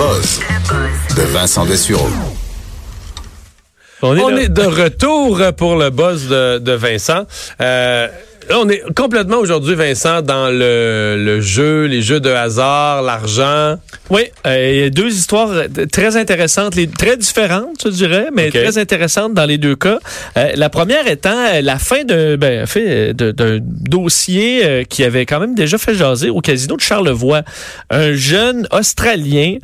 Buzz de Vincent Dessureau. On est, On de... est de retour pour le buzz de, de Vincent. Euh, là, on est complètement aujourd'hui, Vincent, dans le, le jeu, les jeux de hasard, l'argent. Oui, euh, il y a deux histoires euh, très intéressantes, les, très différentes, je dirais, mais très intéressantes dans les deux cas. Euh, la première étant la fin d'un ben, dossier euh, qui avait quand même déjà fait jaser au casino de Charlevoix. Un jeune Australien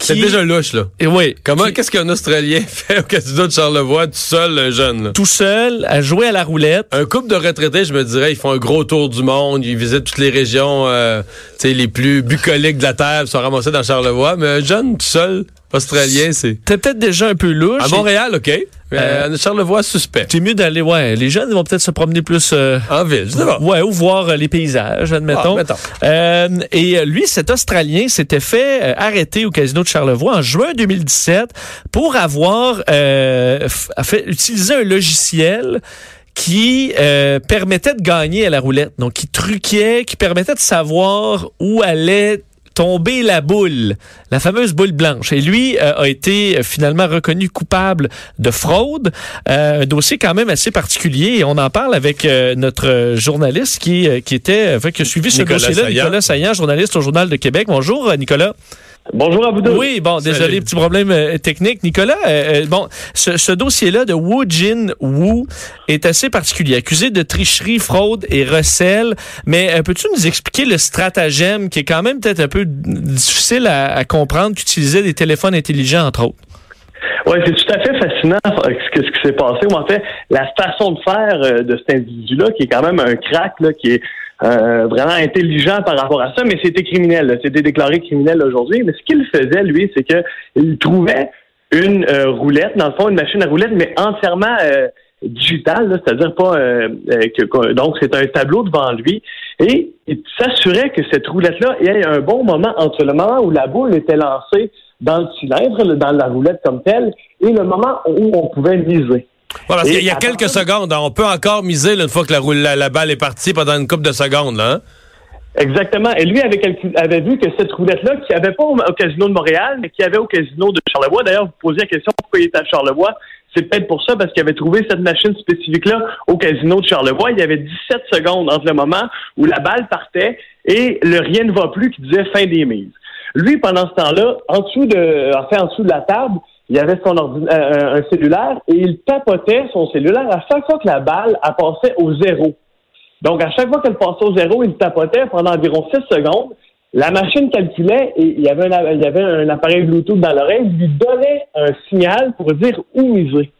C'est déjà louche, là. Et oui, Comment, qui- qu'est-ce qu'un Australien fait au casino de Charlevoix, tout seul, un jeune, là? tout seul à jouer à la roulette. Un couple de retraités, je me dirais, ils font un gros tour du monde, ils visitent toutes les régions euh, tu sais, les plus bucoliques de la Terre, ils sont ramassés dans Charlevoix. Mais un jeune tout seul, Australien, c'est... T'es peut-être déjà un peu louche. À Montréal, OK. Euh, à Charlevoix, suspect. C'est mieux d'aller, ouais, les jeunes vont peut-être se promener plus... euh, En ville, pas. Ouais, ou voir euh, les paysages, admettons. Ah. Euh, et euh, lui, cet Australien s'était fait euh, arrêter au casino de Charlevoix en juin 2017 pour avoir euh, fait utiliser un logiciel qui euh, permettait de gagner à la roulette. Donc, qui truquait, qui permettait de savoir où allait tomber la boule, la fameuse boule blanche. Et lui euh, a été euh, finalement reconnu coupable de fraude. Euh, un dossier quand même assez particulier. Et on en parle avec euh, notre euh, journaliste qui, euh, qui était, enfin, qui a suivi ce dossier-là. Nicolas Saillant, journaliste au Journal de Québec. Bonjour, euh, Nicolas. Bonjour à vous deux. Oui, bon, Salut. désolé, petit problème euh, technique. Nicolas, euh, euh, bon, ce, ce dossier-là de Wu Jin Wu est assez particulier, accusé de tricherie, fraude et recel. Mais euh, peux-tu nous expliquer le stratagème qui est quand même peut-être un peu difficile à, à comprendre, qu'utilisait des téléphones intelligents, entre autres? Oui, c'est tout à fait fascinant ce, qui s'est passé. Ou en fait, la façon de faire de cet individu-là, qui est quand même un crack, là, qui est euh, vraiment intelligent par rapport à ça, mais c'était criminel. C'était déclaré criminel aujourd'hui. Mais ce qu'il faisait, lui, c'est que il trouvait une euh, roulette, dans le fond, une machine à roulette, mais entièrement euh, digitale, c'est-à-dire pas donc c'est un tableau devant lui, et il s'assurait que cette roulette-là ait un bon moment entre le moment où la boule était lancée dans le cylindre, dans la roulette comme telle, et le moment où on pouvait miser. Voilà, parce qu'il y a quelques secondes. hein, On peut encore miser là, une fois que la, roule- la, la balle est partie pendant une couple de secondes. Là, hein? Exactement. Et lui avait, avait vu que cette roulette-là, qu'il n'y avait pas au, au casino de Montréal, mais qu'il y avait au casino de Charlevoix. D'ailleurs, vous posiez la question pourquoi il était à Charlevoix? C'est peut-être pour ça, parce qu'il avait trouvé cette machine spécifique-là au casino de Charlevoix. Il y avait 17 secondes entre le moment où la balle partait et le rien ne va plus qui disait fin des mises. Lui, pendant ce temps-là, en dessous de, en fait, en dessous de la table, il avait son ordi- euh, un cellulaire et il tapotait son cellulaire à chaque fois que la balle elle passait au zéro. Donc, à chaque fois qu'elle passait au zéro, il tapotait pendant environ 6 secondes. La machine calculait et il y avait un, il y avait un appareil Bluetooth dans l'oreille, il lui donnait un signal pour dire où miser.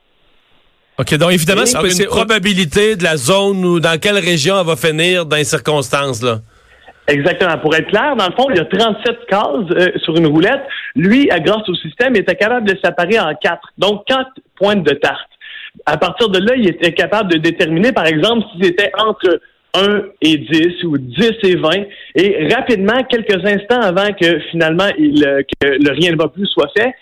OK, donc évidemment, c'est- une probabilité de la zone ou dans quelle région elle va finir dans les circonstances. Là. Exactement. Pour être clair, dans le fond, il y a 37 cases euh, sur une roulette. Lui, grâce au système, il était capable de séparer en quatre. Donc, quatre pointes de tarte. À partir de là, il était capable de déterminer, par exemple, si c'était entre 1 et 10 ou 10 et 20. Et rapidement, quelques instants avant que finalement il, euh, que le rien ne va plus soit fait,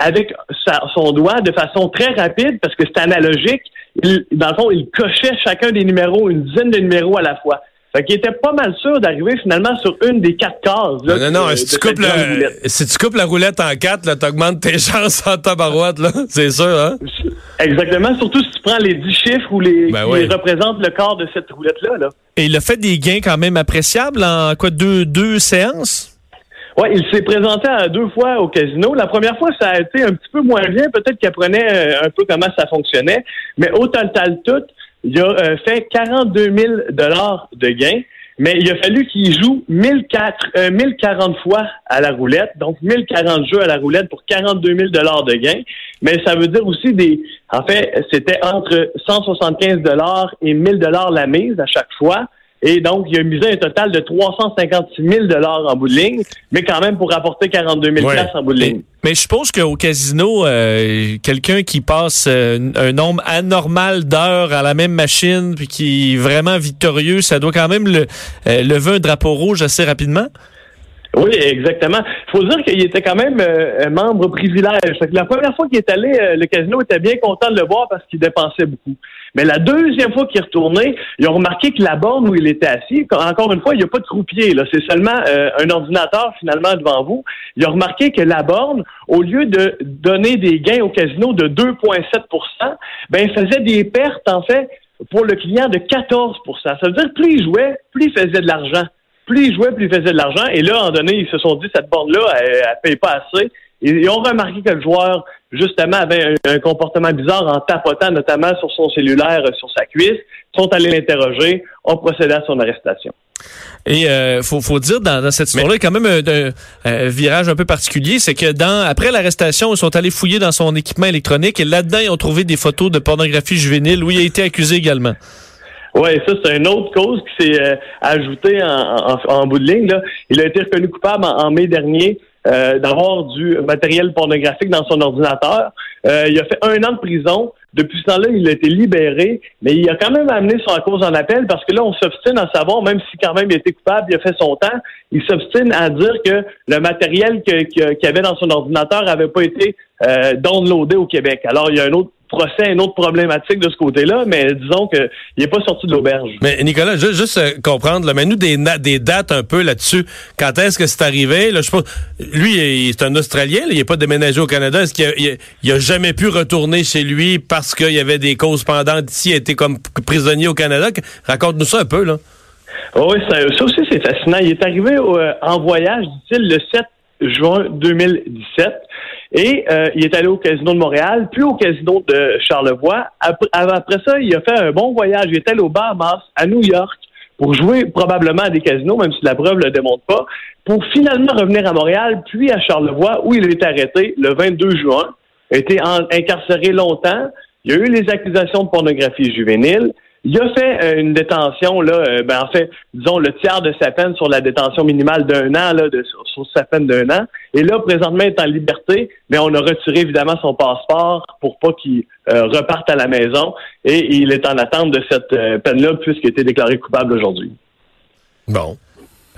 avec sa- son doigt, de façon très rapide, parce que c'est analogique, il, dans le fond, il cochait chacun des numéros, une dizaine de numéros à la fois. Fait qu'il était pas mal sûr d'arriver finalement sur une des quatre cases. là, non, non, non, de- si, tu coupes si tu la roulette en quatre, là, t'augmentes tes chances en tabarouette, là. C'est sûr, hein? Exactement, surtout si tu prends les dix chiffres ou les Ben qui oui. représentent le corps de cette roulette-là. Là. Et il a fait des gains quand même appréciables en quoi, deux, deux séances? Ouais, il s'est présenté à deux fois au casino. La première fois, ça a été un petit peu moins bien. Peut-être qu'il apprenait euh, un peu comment ça fonctionnait. Mais au total tout, il a euh, fait 42 000 dollars de gains. Mais il a fallu qu'il joue 1004, euh, 1040 fois à la roulette. Donc, 1040 jeux à la roulette pour 42 000 dollars de gains. Mais ça veut dire aussi des... En fait, c'était entre 175 dollars et 1000 dollars la mise à chaque fois. Et donc, il a misé un total de 356 000 en bout de ligne, mais quand même pour rapporter 42 000 Ouais. en bout de ligne. Mais je suppose qu'au casino, euh, quelqu'un qui passe euh, un nombre anormal d'heures à la même machine, puis qui est vraiment victorieux, ça doit quand même le, euh, lever un drapeau rouge assez rapidement? Oui, exactement. Il faut dire qu'il était quand même euh, un membre privilège. La première fois qu'il est allé, euh, le casino était bien content de le voir parce qu'il dépensait beaucoup. Mais la deuxième fois qu'il est retourné, ils ont remarqué que la borne où il était assis, encore une fois, il n'y a pas de croupier. Là, c'est seulement euh, un ordinateur finalement devant vous. Il a remarqué que la borne, au lieu de donner des gains au casino de 2,7% ben, faisait des pertes en fait pour le client de 14% Ça veut dire plus il jouait, plus il faisait de l'argent plus ils jouaient, plus ils faisaient de l'argent. Et là, à un donné, ils se sont dit, cette borne-là, elle, elle paye pas assez. Et ils ont remarqué que le joueur, justement, avait un, comportement bizarre en tapotant notamment sur son cellulaire, euh, sur sa cuisse. Ils sont allés l'interroger, ont procédé à son arrestation. Et euh, faut, faut dire dans, dans cette histoire-là, quand même un, un- un virage un peu particulier, c'est que dans après l'arrestation, ils sont allés fouiller dans son équipement électronique et là-dedans, ils ont trouvé des photos de pornographie juvénile où il a été accusé également. Oui, ça, c'est une autre cause qui s'est euh, ajoutée en, en- en bout de ligne. Là. Il a été reconnu coupable en, mai dernier euh, d'avoir du matériel pornographique dans son ordinateur. Euh, il a fait un an de prison. Depuis ce temps-là, il a été libéré, mais il a quand même amené son cause en appel parce que là, on s'obstine à savoir, même si quand même il été coupable, il a fait son temps, il s'obstine à dire que le matériel qu'il avait dans son ordinateur n'avait pas été euh, downloadé au Québec. Alors, il y a un autre procès, une autre problématique de ce côté-là, mais disons qu'il n'est pas sorti de l'auberge. Mais Nicolas, juste, juste euh, comprendre, là, mais nous des, dates un peu là-dessus. Quand est-ce que c'est arrivé? Là, je pense, lui, c'est un Australien, là, il n'est pas déménagé au Canada. Est-ce qu'il a, il a- il a jamais pu retourner chez lui parce qu'il y avait des causes pendantes ici, il a été comme prisonnier au Canada? Raconte-nous ça un peu, là. Oh Oui, ça, ça aussi, c'est fascinant. Il est arrivé euh, en voyage, dit-il, le 7 juin 2017. Et euh, il est allé au casino de Montréal, puis au casino de Charlevoix. Après, ça, il a fait un bon voyage. Il est allé au Bahamas, à New York, pour jouer probablement à des casinos, même si la preuve ne le démontre pas, pour finalement revenir à Montréal, puis à Charlevoix, où il a été arrêté le 22 juin, a été incarcéré longtemps. Il y a eu les accusations de pornographie juvénile. Il a fait euh, une détention, là, euh, ben, en fait, disons, le tiers de sa peine sur la détention minimale d'un an, là, de, sur, sa peine d'un an. Et là, présentement, il est en liberté, mais on a retiré évidemment son passeport pour pas qu'il euh, reparte à la maison. Et il est en attente de cette euh, peine-là, puisqu'il a été déclaré coupable aujourd'hui. Bon.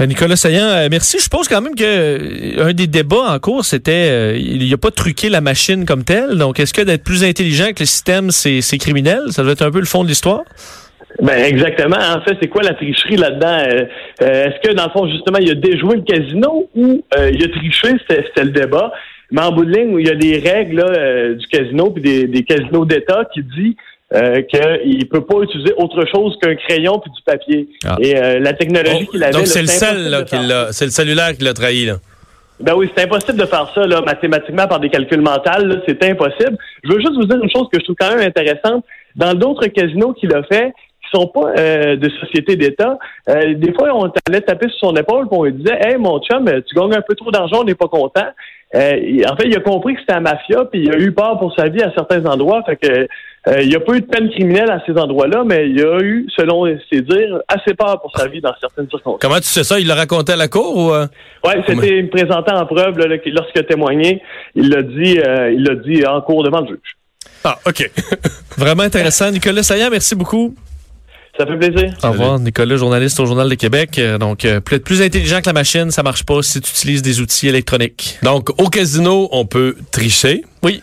Euh, Nicolas Saillant, euh, merci. Je pense quand même que euh, un des débats en cours, c'était il n'a pas truqué la machine comme telle. Donc, est-ce que d'être plus intelligent que le système, c'est criminel? Ça doit être un peu le fond de l'histoire. Ben exactement. En fait, c'est quoi la tricherie là-dedans? Est-ce que dans le fond justement il a déjoué le casino ou il a triché? C'était le débat. Mais en bout de ligne, il y a des règles là, du casino puis des, des casinos d'État qui dit euh, qu'il peut pas utiliser autre chose qu'un crayon puis du papier. Ah. Et euh, la technologie qu'il avait. Donc, c'est le l'a, c'est le cellulaire qui l'a trahi, là. ben oui, c'est impossible de faire ça là, mathématiquement par des calculs mentaux. C'est impossible. Je veux juste vous dire une chose que je trouve quand même intéressante. Dans d'autres casinos qu'il a fait, qui sont pas euh, de sociétés d'État, euh, des fois, on allait taper sur son épaule et on lui disait Hey, mon chum, tu gagnes un peu trop d'argent, on n'est pas content. Euh, en fait, il a compris que c'était un mafia, puis il a eu peur pour sa vie à certains endroits. Fait que il n'y a pas eu de peine criminelle à ces endroits-là, mais il a eu, selon ses dires, assez peur pour sa vie dans certaines circonstances. Comment tu sais ça? Il l'a raconté à la cour ou... Oui, c'était il me présentait en preuve là, lorsqu'il a témoigné. Il l'a dit, il l'a dit en cours devant le juge. Ah, OK. Vraiment intéressant. Nicolas Saillant, merci beaucoup. Ça fait plaisir. Au revoir, Nicolas, journaliste au Journal de Québec. Euh, Donc, euh, peut-être plus intelligent que la machine, ça marche pas si tu utilises des outils électroniques. Donc, au casino, on peut tricher. Oui.